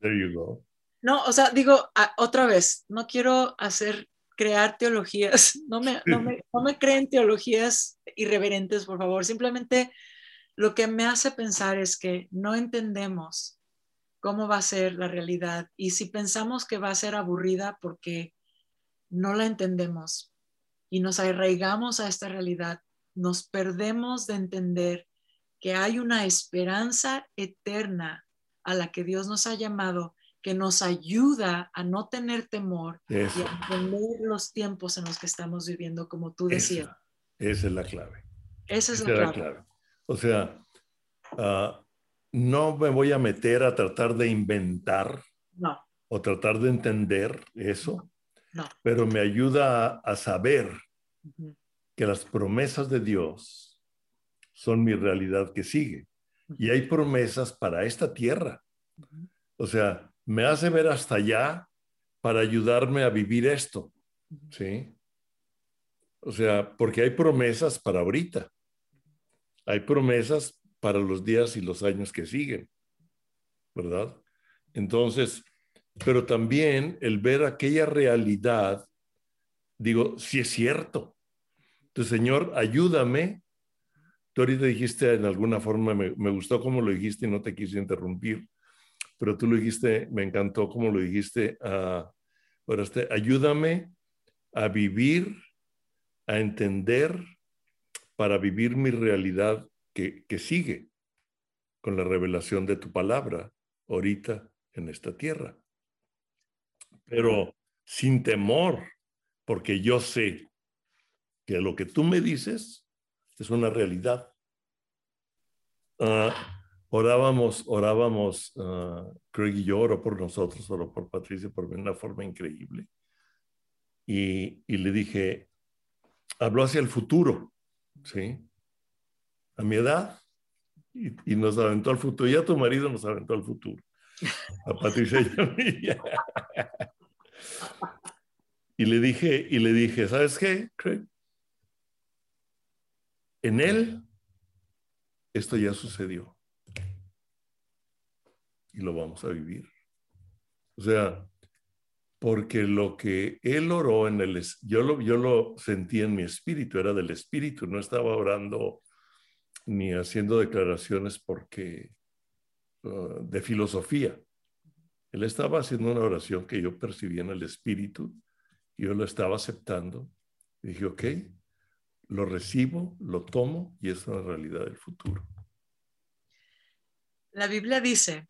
There you go. No, o sea, digo, otra vez, no quiero hacer, crear teologías, no me, no me, no me creen teologías irreverentes, por favor. Simplemente lo que me hace pensar es que no entendemos cómo va a ser la realidad y si pensamos que va a ser aburrida porque no la entendemos y nos arraigamos a esta realidad, nos perdemos de entender que hay una esperanza eterna a la que Dios nos ha llamado, que nos ayuda a no tener temor y Eso, a entender los tiempos en los que estamos viviendo, como tú decías. esa, esa es la clave. Esa es Esa la es la clave. clave. O sea, ah, no me voy a meter a tratar de inventar No, o tratar de entender eso, no. pero me ayuda a, a saber Ujú, que las promesas de Dios son mi realidad que sigue. Y hay promesas para esta tierra. O sea, me hace ver hasta allá para ayudarme a vivir esto. ¿Sí? O sea, porque hay promesas para ahorita. Hay promesas para los días y los años que siguen. ¿Verdad? Entonces, pero también el ver aquella realidad, digo, si es cierto. Entonces, Señor, ayúdame. Tú ahorita dijiste en alguna forma, me, me gustó cómo lo dijiste y no te quise interrumpir, pero tú lo dijiste, me encantó cómo lo dijiste. ah, ahora este, ayúdame a vivir, a entender para vivir mi realidad que, que sigue con la revelación de tu palabra ahorita en esta tierra. Pero sin temor, porque yo sé que lo que tú me dices es una realidad. Ah, orábamos, orábamos, uh, Craig y yo oro por nosotros, oro por Patricia, por una forma increíble. Y, y, le dije, habló hacia el futuro, ¿sí? A mi edad, y, nos aventó al futuro. Ya tu marido nos aventó al futuro. A Patricia y a mí. le dije, y le dije, ¿sabes qué, Craig? En él, esto ya sucedió. Y lo vamos a vivir. O sea, porque lo que él oró en el, yo lo, yo lo sentí en mi espíritu, era del espíritu, no estaba orando ni haciendo declaraciones porque uh, de filosofía. Él estaba haciendo una oración que yo percibí en el espíritu, y yo lo estaba aceptando. Y dije, ok, lo recibo, lo tomo y es una realidad del futuro. La Biblia dice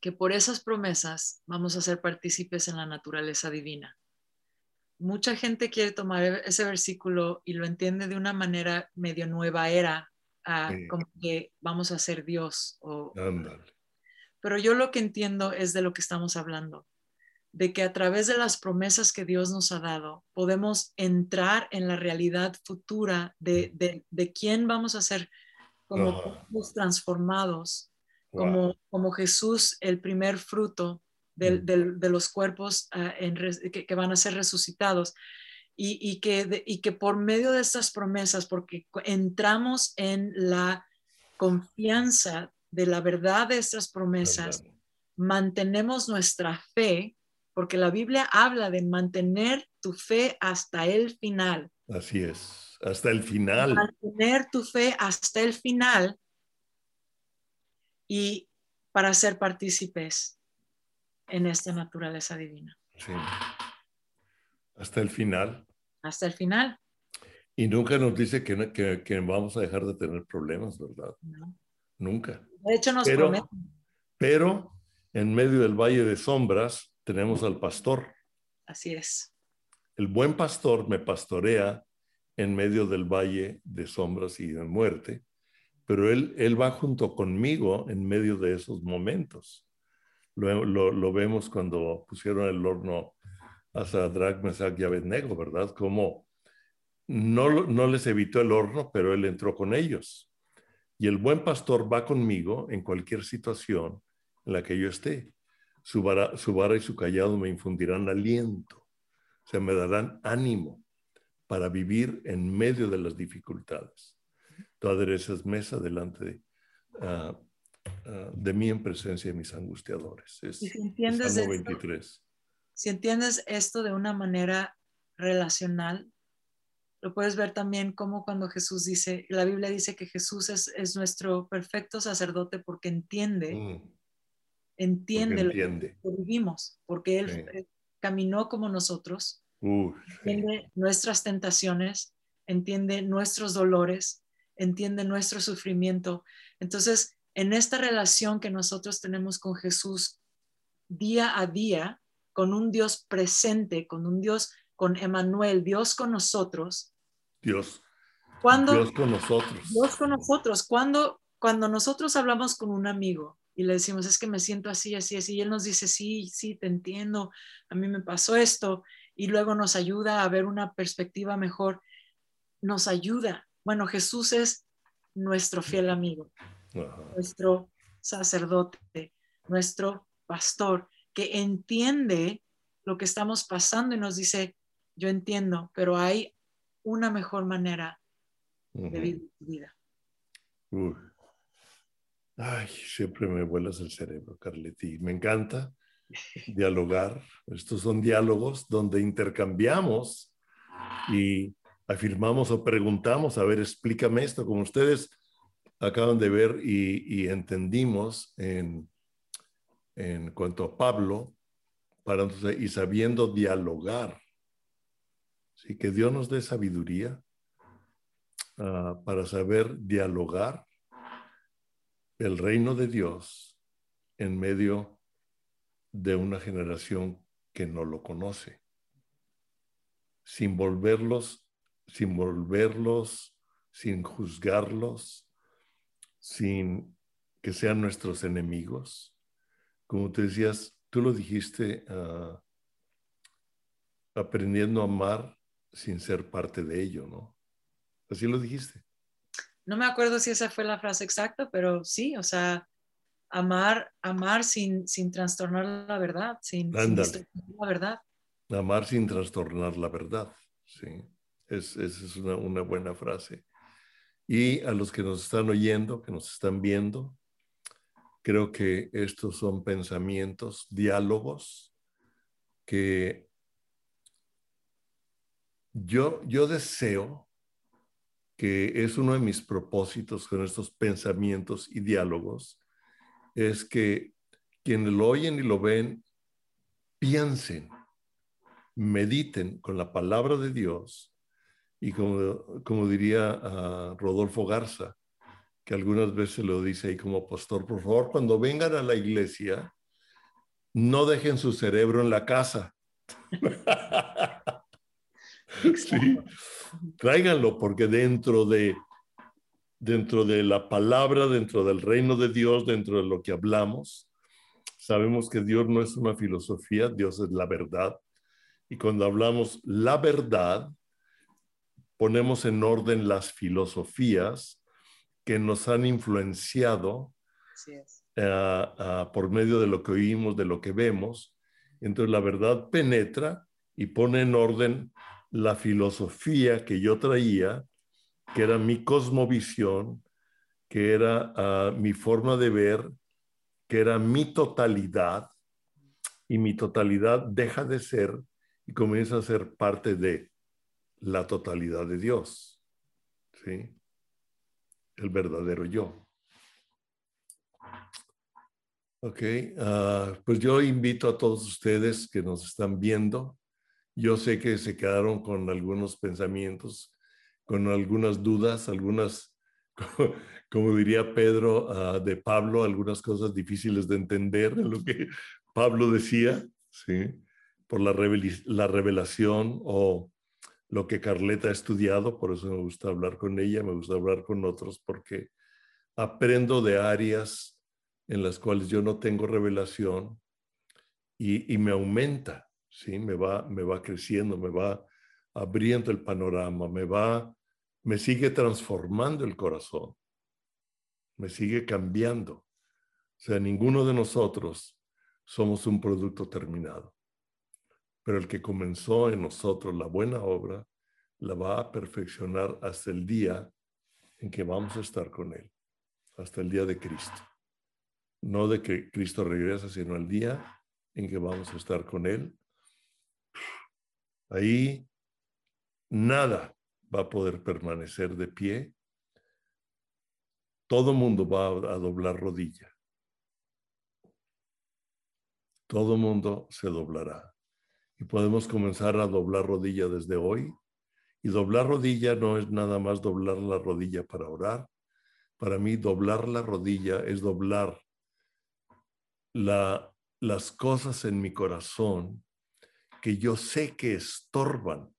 que por esas promesas vamos a ser partícipes en la naturaleza divina. Mucha gente quiere tomar ese versículo y lo entiende de una manera medio nueva era, como que vamos a ser Dios. O, pero yo lo que entiendo es de lo que estamos hablando de que a través de las promesas que Dios nos ha dado, podemos entrar en la realidad futura de, de, quién vamos a ser como transformados, como, como Jesús, el primer fruto de, mm. los cuerpos ah, que, van a ser resucitados. Y, y, que, y que por medio de estas promesas, porque entramos en la confianza de la verdad de estas promesas, mantenemos nuestra fe porque la Biblia habla de mantener tu fe hasta el final. Así es, hasta el final. Mantener tu fe hasta el final y para ser partícipes en esta naturaleza divina. Sí. Hasta el final. Hasta el final. Y nunca nos dice que, que, vamos a dejar de tener problemas, ¿verdad? Nunca. De hecho, nos promete. Pero en medio del valle de sombras, tenemos al pastor. Así es. El buen pastor me pastorea en medio del valle de sombras y de muerte, pero él, él va junto conmigo en medio de esos momentos. Lo, vemos cuando pusieron el horno a Sadrach, Mesach y Abednego, ¿verdad? Como no, no les evitó el horno, pero él entró con ellos. Y el buen pastor va conmigo en cualquier situación en la que yo esté su vara, y su callado me infundirán aliento, o sea, me darán ánimo para vivir en medio de las dificultades. Tú aderezas mesa delante de, ah, ah, de mí en presencia de mis angustiadores. Es, si entiendes, si entiendes esto de una manera relacional, lo puedes ver también como cuando Jesús dice, la Biblia dice que Jesús es, nuestro perfecto sacerdote porque entiende mm entiende, lo que vivimos, porque Él caminó como nosotros, entiende nuestras tentaciones, entiende nuestros dolores, entiende nuestro sufrimiento. Entonces, en esta relación que nosotros tenemos con Jesús día a día, con un Dios presente, con un Dios, con Emanuel, Dios con nosotros. Dios. Cuando, Dios con nosotros. Dios con nosotros. Cuando, cuando nosotros hablamos con un amigo y le decimos, es que me siento así, así, así, y él nos dice, sí, sí, te entiendo, a mí me pasó esto, y luego nos ayuda a ver una perspectiva mejor, nos ayuda. Bueno, Jesús es nuestro fiel amigo, nuestro sacerdote, nuestro pastor, que entiende lo que estamos pasando y nos dice, yo entiendo, pero hay una mejor manera de vivir tu vida. Ay, siempre me vuelas el cerebro, Carletti. Me encanta dialogar. Estos son diálogos donde intercambiamos y afirmamos o preguntamos, a ver, explícame esto, como ustedes acaban de ver y, entendimos en, en cuanto a Pablo, para y sabiendo dialogar. Sí, que Dios nos dé sabiduría ah, para saber dialogar el reino de Dios en medio de una generación que no lo conoce, sin volverlos, sin volverlos, sin juzgarlos, sin que sean nuestros enemigos. Como te decías, tú lo dijiste, ah, aprendiendo a amar sin ser parte de ello, ¿no? Así lo dijiste. No me acuerdo si esa fue la frase exacta, pero sí, o sea, amar, amar sin, sin trastornar la verdad, sin, sin la verdad. Amar sin trastornar la verdad, sí. Es, esa es una, una buena frase. Y a los que nos están oyendo, que nos están viendo, creo que estos son pensamientos, diálogos que yo, yo deseo que es uno de mis propósitos con estos pensamientos y diálogos, es que quienes lo oyen y lo ven, piensen, mediten con la palabra de Dios y como, como diría ah, Rodolfo Garza, que algunas veces lo dice ahí como pastor, por favor, cuando vengan a la iglesia, no dejen su cerebro en la casa. sí, tráiganlo porque dentro de, dentro de la palabra, dentro del reino de Dios, dentro de lo que hablamos, sabemos que Dios no es una filosofía, Dios es la verdad. Y cuando hablamos la verdad, ponemos en orden las filosofías que nos han influenciado eh, por medio de lo que oímos, de lo que vemos. Entonces la verdad penetra y pone en orden la filosofía que yo traía, que era mi cosmovisión, que era ah, mi forma de ver, que era mi totalidad, y mi totalidad deja de ser y comienza a ser parte de la totalidad de Dios, ¿sí? El verdadero yo. Ok, ah, pues yo invito a todos ustedes que nos están viendo yo sé que se quedaron con algunos pensamientos, con algunas dudas, algunas, como diría Pedro ah, de Pablo, algunas cosas difíciles de entender en lo que Pablo decía, ¿sí? por la, la revelación o lo que Carleta ha estudiado, por eso me gusta hablar con ella, me gusta hablar con otros, porque aprendo de áreas en las cuales yo no tengo revelación y me aumenta ¿sí? Me va, me va creciendo, me va abriendo el panorama, me va, me sigue transformando el corazón, me sigue cambiando. O sea, ninguno de nosotros somos un producto terminado, pero el que comenzó en nosotros la buena obra, la va a perfeccionar hasta el día en que vamos a estar con Él, hasta el día de Cristo. No de que Cristo regresa, sino el día en que vamos a estar con Él Ahí nada va a poder permanecer de pie. Todo mundo va a doblar rodilla. Todo mundo se doblará. Y podemos comenzar a doblar rodilla desde hoy. Y doblar rodilla no es nada más doblar la rodilla para orar. Para mí, doblar la rodilla es doblar la, las cosas en mi corazón que yo sé que estorban,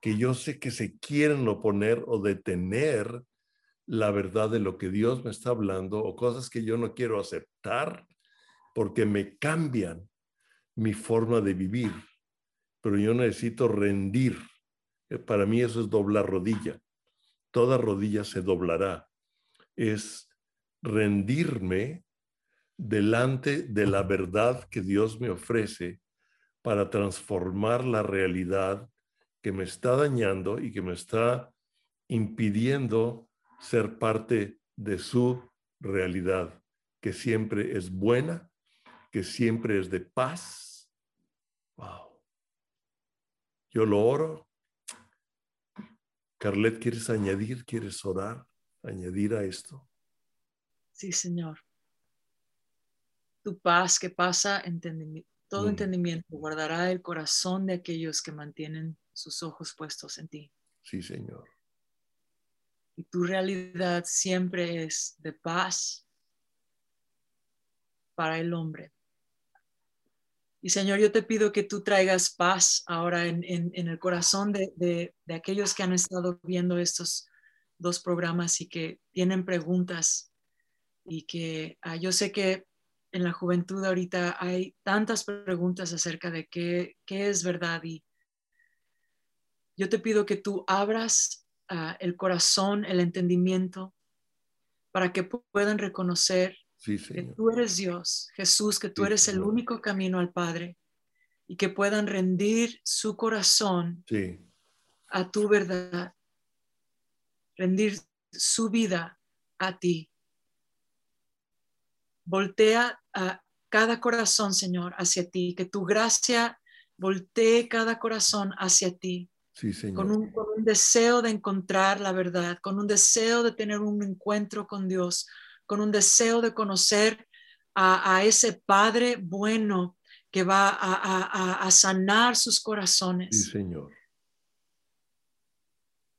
que yo sé que se quieren oponer o detener la verdad de lo que Dios me está hablando o cosas que yo no quiero aceptar porque me cambian mi forma de vivir. Pero yo necesito rendir. Eh, para mí eso es doblar rodilla. Toda rodilla se doblará. Es rendirme delante de la verdad que Dios me ofrece para transformar la realidad que me está dañando y que me está impidiendo ser parte de su realidad, que siempre es buena, que siempre es de paz. Wow. Yo lo oro. Carlet, ¿quieres añadir? ¿Quieres orar? ¿Añadir a esto? Sí, Señor. Tu paz que pasa entendimiento todo mm. entendimiento guardará el corazón de aquellos que mantienen sus ojos puestos en ti. Sí, Señor. Y tu realidad siempre es de paz para el hombre. Y Señor, yo te pido que tú traigas paz ahora en, el corazón de, aquellos que han estado viendo estos dos programas y que tienen preguntas y que ah, yo sé que en la juventud ahorita hay tantas preguntas acerca de qué, qué es verdad y yo te pido que tú abras ah, el corazón, el entendimiento, para que puedan reconocer que tú eres Dios, Jesús, que tú eres el único camino al Padre y que puedan rendir su corazón a tu verdad, rendir su vida a ti. Voltea a cada corazón, Señor, hacia ti, que tu gracia voltee cada corazón hacia ti. Con, un, con, un, deseo de encontrar la verdad, con un deseo de tener un encuentro con Dios, con un deseo de conocer a, ese Padre bueno que va a, sanar sus corazones. Sí, Señor.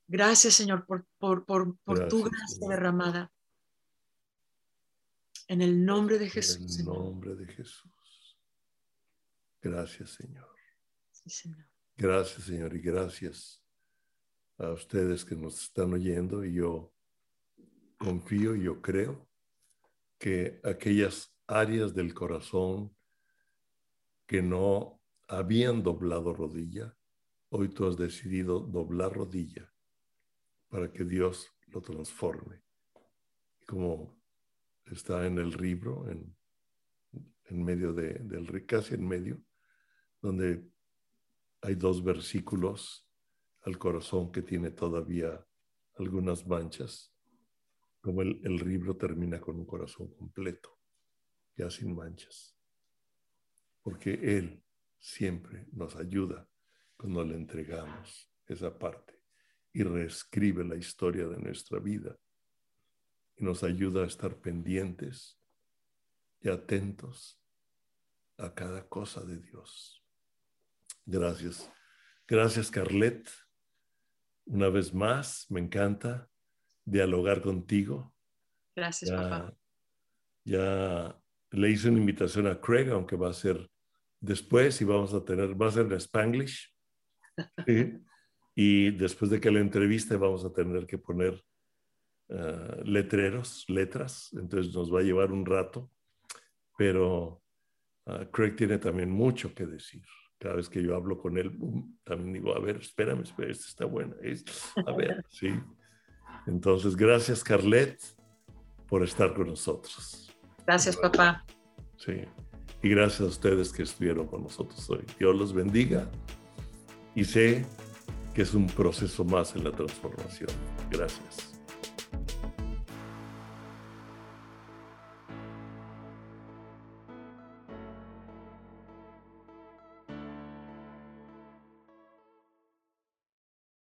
Gracias, Señor, por, tu gracia derramada. En el nombre de Jesús. En el nombre de Jesús. Gracias, Señor. Sí, Señor. Gracias, Señor, y gracias a ustedes que nos están oyendo y yo confío y yo creo que aquellas áreas del corazón que no habían doblado rodilla, hoy tú has decidido doblar rodilla para que Dios lo transforme. Como está en el libro, en, en medio de, del casi en medio, donde hay dos versículos al corazón que tiene todavía algunas manchas como el, libro termina con un corazón completo, ya sin manchas. Porque Él siempre nos ayuda cuando le entregamos esa parte y reescribe la historia de nuestra vida y nos ayuda a estar pendientes y atentos a cada cosa de Dios. Gracias. Gracias, Carlet. Una vez más, me encanta dialogar contigo. Gracias, papá. Ya le hice una invitación a Craig, aunque va a ser después y vamos a tener, va a ser en Spanglish. Y después de que la entreviste vamos a tener que poner ah, letreros, letras, entonces nos va a llevar un rato, pero ah, Craig tiene también mucho que decir. Cada vez que yo hablo con él, también digo, a ver, espérame, espérame, esta está buena. a ver, sí. Entonces, gracias, Carlet, por estar con nosotros. Gracias, papá. Sí. Y gracias a ustedes que estuvieron con nosotros hoy. Dios los bendiga y sé que es un proceso más en la transformación. Gracias.